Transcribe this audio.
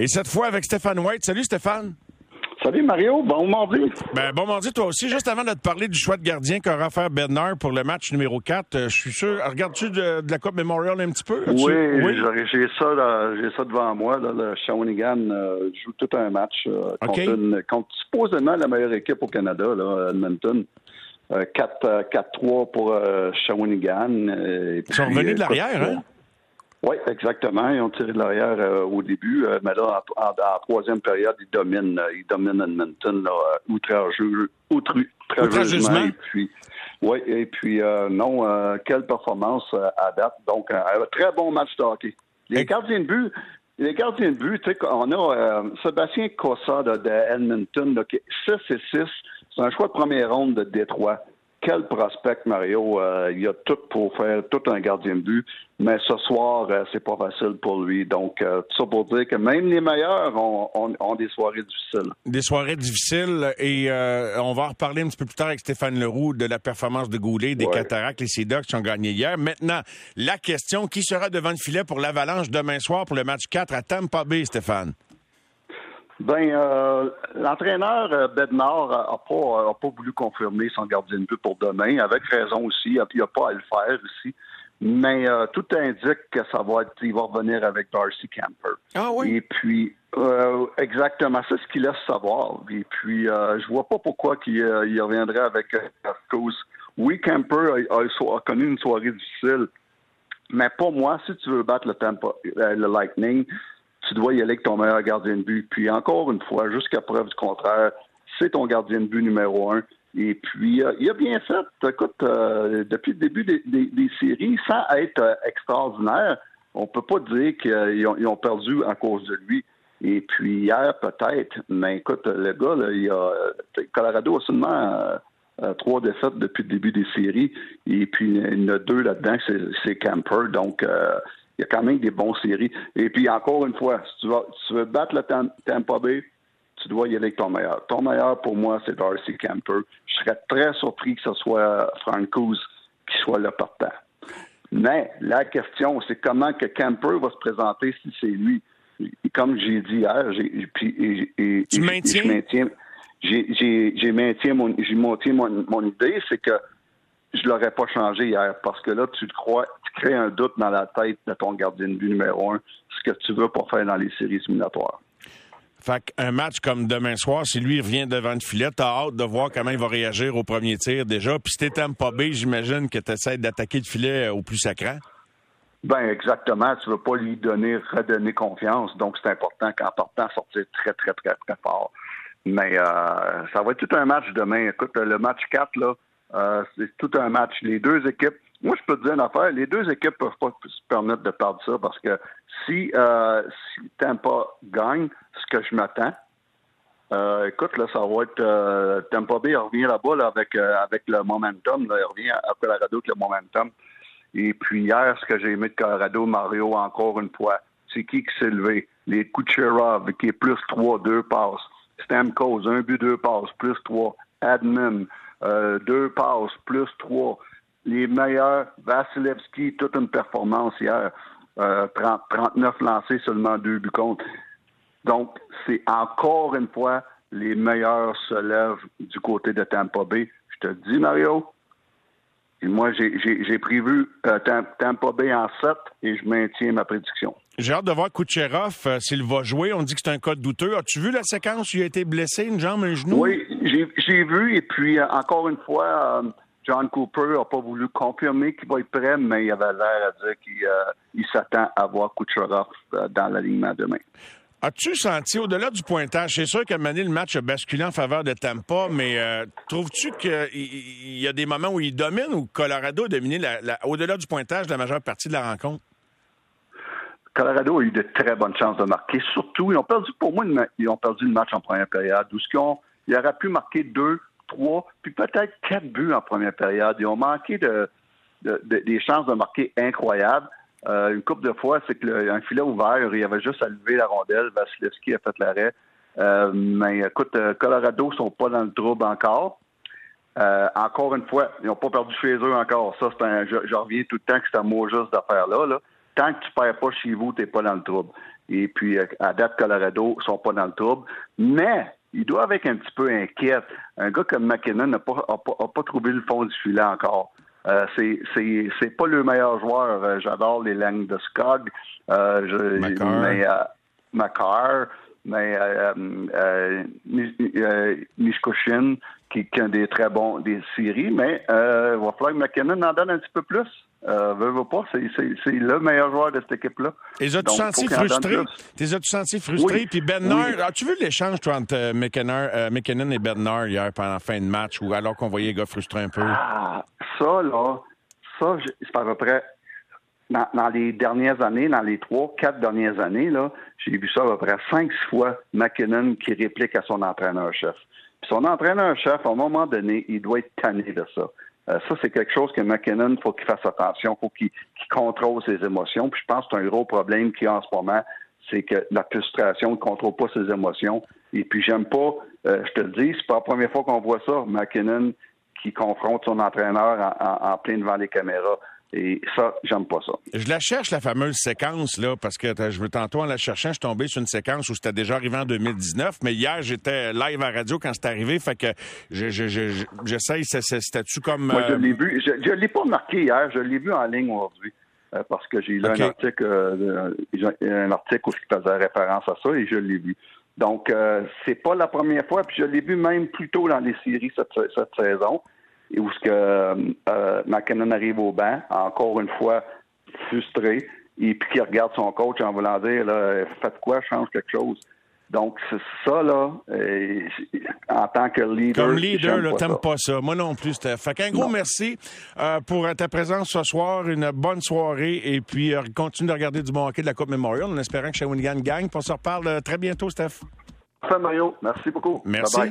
Et cette fois avec Stéphane White. Salut Stéphane. Salut Mario, bon mardi. Ben, bon mardi toi aussi. Juste avant de te parler du choix de gardien qu'aura fait Bernard pour le match numéro 4, euh, je suis sûr. Regardes-tu de, la Coupe Memorial un petit peu? Oui, oui? j'ai ça, j'ai ça devant moi. Là, le Shawinigan euh, joue tout un match euh, contre, supposément la meilleure équipe au Canada, là, Edmonton. 4-3 pour Shawinigan. Ils sont revenus de l'arrière, hein? Oui, exactement. Ils ont tiré de l'arrière euh, au début, euh, mais là, en, troisième période, ils dominent, euh, ils dominent Edmonton là, outrageux, outrageusement. Et puis, oui, et puis non, quelle performance à date. Donc, un très bon match de hockey. Les gardiens de but, les gardiens de but, tu sais, on a Sébastien Cossa de, de Edmonton, qui est 6 et 6. C'est un choix de première ronde de Détroit quel prospect, Mario? Euh, il y a tout pour faire tout un gardien de but. Mais ce soir, euh, c'est pas facile pour lui. Donc, euh, tout ça pour dire que même les meilleurs ont, des soirées difficiles. Des soirées difficiles. Et on va en reparler un petit peu plus tard avec Stéphane Leroux de la performance de Goulet, des Cataractes, les Sea qui ont gagné hier. Maintenant, la question, qui sera devant le filet pour l'Avalanche demain soir pour le match 4 à Tampa Bay, Stéphane? Ben, euh, l'entraîneur euh, Bednar n'a pas, a pas voulu confirmer son gardien de but pour demain, avec raison aussi. Il n'y a, pas à le faire ici. Mais euh, tout indique que ça va être, il va revenir avec Darcy Camper. Ah oui? Et puis, euh, exactement, c'est ce qu'il laisse savoir. Et puis, je vois pas pourquoi qu'il reviendrait avec cause. Oui, Camper a, connu une soirée difficile, mais pas moi. Si tu veux battre le, tempo, le Lightning, tu dois y aller avec ton meilleur gardien de but. Puis encore une fois, jusqu'à preuve du contraire, c'est ton gardien de but numéro un. Et puis, euh, il a bien fait. Écoute, euh, depuis le début des, séries, sans être euh, extraordinaire, on peut pas dire qu'ils ont, perdu à cause de lui. Et puis hier, peut-être, mais écoute, le gars, là, il a, Colorado a seulement trois défaites depuis le début des séries. Et puis, il y en a deux là-dedans, c'est Camper. Donc, il y a quand même des bons séries. Et puis, encore une fois, si tu, veux battre le Tampa Bay, tu dois y aller avec ton meilleur. Ton meilleur, pour moi, c'est Darcy Camper. Je serais très surpris que ce soit Francouz qui soit le partant. Mais la question, c'est comment que Camper va se présenter si c'est lui. comme j'ai dit hier, j'ai, et, tu maintiens? Je maintiens, j'ai, maintiens mon, j'ai mon, mon idée, c'est que je l'aurais pas changé hier parce que là, tu te crois, tu crées un doute dans la tête de ton gardien de but numéro un, ce que tu veux pas faire dans les séries éliminatoires. Fait qu'un match comme demain soir, si lui revient devant le filet, t'as hâte de voir comment il va réagir au premier tir déjà. Puis si t'es pas B, j'imagine que tu essaies d'attaquer le filet au plus sacrant. Ben exactement. Tu veux pas lui donner, redonner confiance. Donc c'est important qu'en partant, sortir très, très, très, très fort. Mais euh, ça va être tout un match demain. Écoute, le match 4, là, euh, c'est tout un match. Les deux équipes, moi, je peux te dire une affaire, les deux équipes peuvent pas se permettre de perdre ça parce que si, euh, si Tampa gagne, ce que je m'attends, euh, écoute, là, ça va être euh, Tampa Bay revient là-bas avec, avec le momentum. Là, il revient à Colorado avec le momentum. Et puis hier, ce que j'ai aimé de Colorado, Mario, encore une fois, c'est qui qui s'est levé? Les Kucherov, qui est plus 3, 2 passes. Stamkos, un but, deux passes, plus 3. Admin, euh, deux passes, plus trois. Les meilleurs, Vasilevski, toute une performance hier. 39 euh, lancés, seulement deux buts contre. Donc, c'est encore une fois, les meilleurs se lèvent du côté de Tampa Bay. Je te dis, Mario, moi, j'ai prévu euh, Tampa Bay en 7 et je maintiens ma prédiction. J'ai hâte de voir Kucherov euh, s'il va jouer. On dit que c'est un cas douteux. As-tu vu la séquence où il a été blessé, une jambe, un genou? Oui, j'ai vu. Et puis, euh, encore une fois, John Cooper n'a pas voulu confirmer qu'il va être prêt, mais il avait l'air à dire qu'il s'attend à voir Kucherov dans l'alignement demain. As-tu senti, au-delà du pointage, c'est sûr qu'à Mané, le match a basculé en faveur de Tampa, mais euh, trouves-tu qu'il y a des moments où il domine ou Colorado a dominé, au-delà du pointage, la majeure partie de la rencontre? Colorado a eu de très bonnes chances de marquer. Surtout, ils ont perdu, pour moi, ils ont perdu le match en première période. Où ils, ont, ils auraient pu marquer deux, trois, puis peut-être quatre buts en première période. Ils ont manqué de, des chances de marquer incroyables. Euh, une couple de fois, c'est qu'un filet ouvert, il avait juste à lever la rondelle. Vasilevski a fait l'arrêt. Euh, mais écoute, euh, Colorado sont pas dans le trouble encore. encore une fois, ils n'ont pas perdu chez eux encore. Ça, c'est un, je, reviens tout le temps que c'est un mot juste d'affaire là. Tant que tu perds pas chez vous, tu n'es pas dans le trouble. Et puis, à date, Colorado sont pas dans le trouble. Mais, ils doivent être un petit peu inquiets. Un gars comme McKinnon n'a pas, pas, trouvé le fond du filet encore. Euh, c'est pas le meilleur joueur. J'adore les langues de Skog. Euh, je, mais euh, mais euh, euh, euh qui, qui a des très bons des séries, mais euh, il va falloir que McKinnon en donne un petit peu plus. Euh, veux, pas, c'est, le meilleur joueur de cette équipe-là. Et as-tu senti frustré? T'es as-tu senti frustré? Puis Bednar, as-tu vu l'échange entre McKinnon, et Bednar hier pendant la fin de match ou alors qu'on voyait les gars frustrés un peu? Ah, ça, là, ça, c'est à peu près dans, les dernières années, dans les trois, quatre dernières années, là, j'ai vu ça à peu près cinq, six fois McKinnon qui réplique à son entraîneur-chef. son entraîneur-chef, à un moment donné, il doit être tanné de ça. Euh, ça, c'est quelque chose que McKinnon, faut qu'il fasse attention, faut qu'il contrôle ses émotions. Puis je pense que c'est un gros problème qu'il y a en ce moment, c'est que la frustration ne contrôle pas ses émotions. Et puis j'aime pas, euh, je te le dis, c'est pas la première fois qu'on voit ça, McKinnon qui confronte son entraîneur en, en plein devant les caméras. Et ça, j'aime pas ça. Je la cherche, la fameuse séquence, là, parce que je veux tantôt en la cherchant, je suis tombé sur une séquence où c'était déjà arrivé en 2019, mais hier, j'étais live à radio quand c'est arrivé, fait que j'essaye, c'était-tu comme... Moi, je euh, l'ai vu, je, je l'ai pas marqué hier, je l'ai vu en ligne aujourd'hui, euh, parce que j'ai lu un article, euh, un article où il faisait référence à ça, et je l'ai vu. Donc, c'est pas la première fois, puis je l'ai vu même plus tôt dans les séries cette, cette saison où ce que euh, McKinnon arrive au banc, encore une fois frustré, et puis qui regarde son coach en voulant dire là, faites quoi, change quelque chose. Donc, c'est ça, là, en tant que leader. Comme leader, là, t'aimes pas, ça. Moi non plus, Steph. Fait qu'un gros merci euh, pour ta présence ce soir. Une bonne soirée. Et puis, euh, continue de regarder du bon hockey de la Coupe Memorial en espérant que Shawinigan gagne. On se reparle très bientôt, Steph. Enfin, Mario. Merci beaucoup. Merci.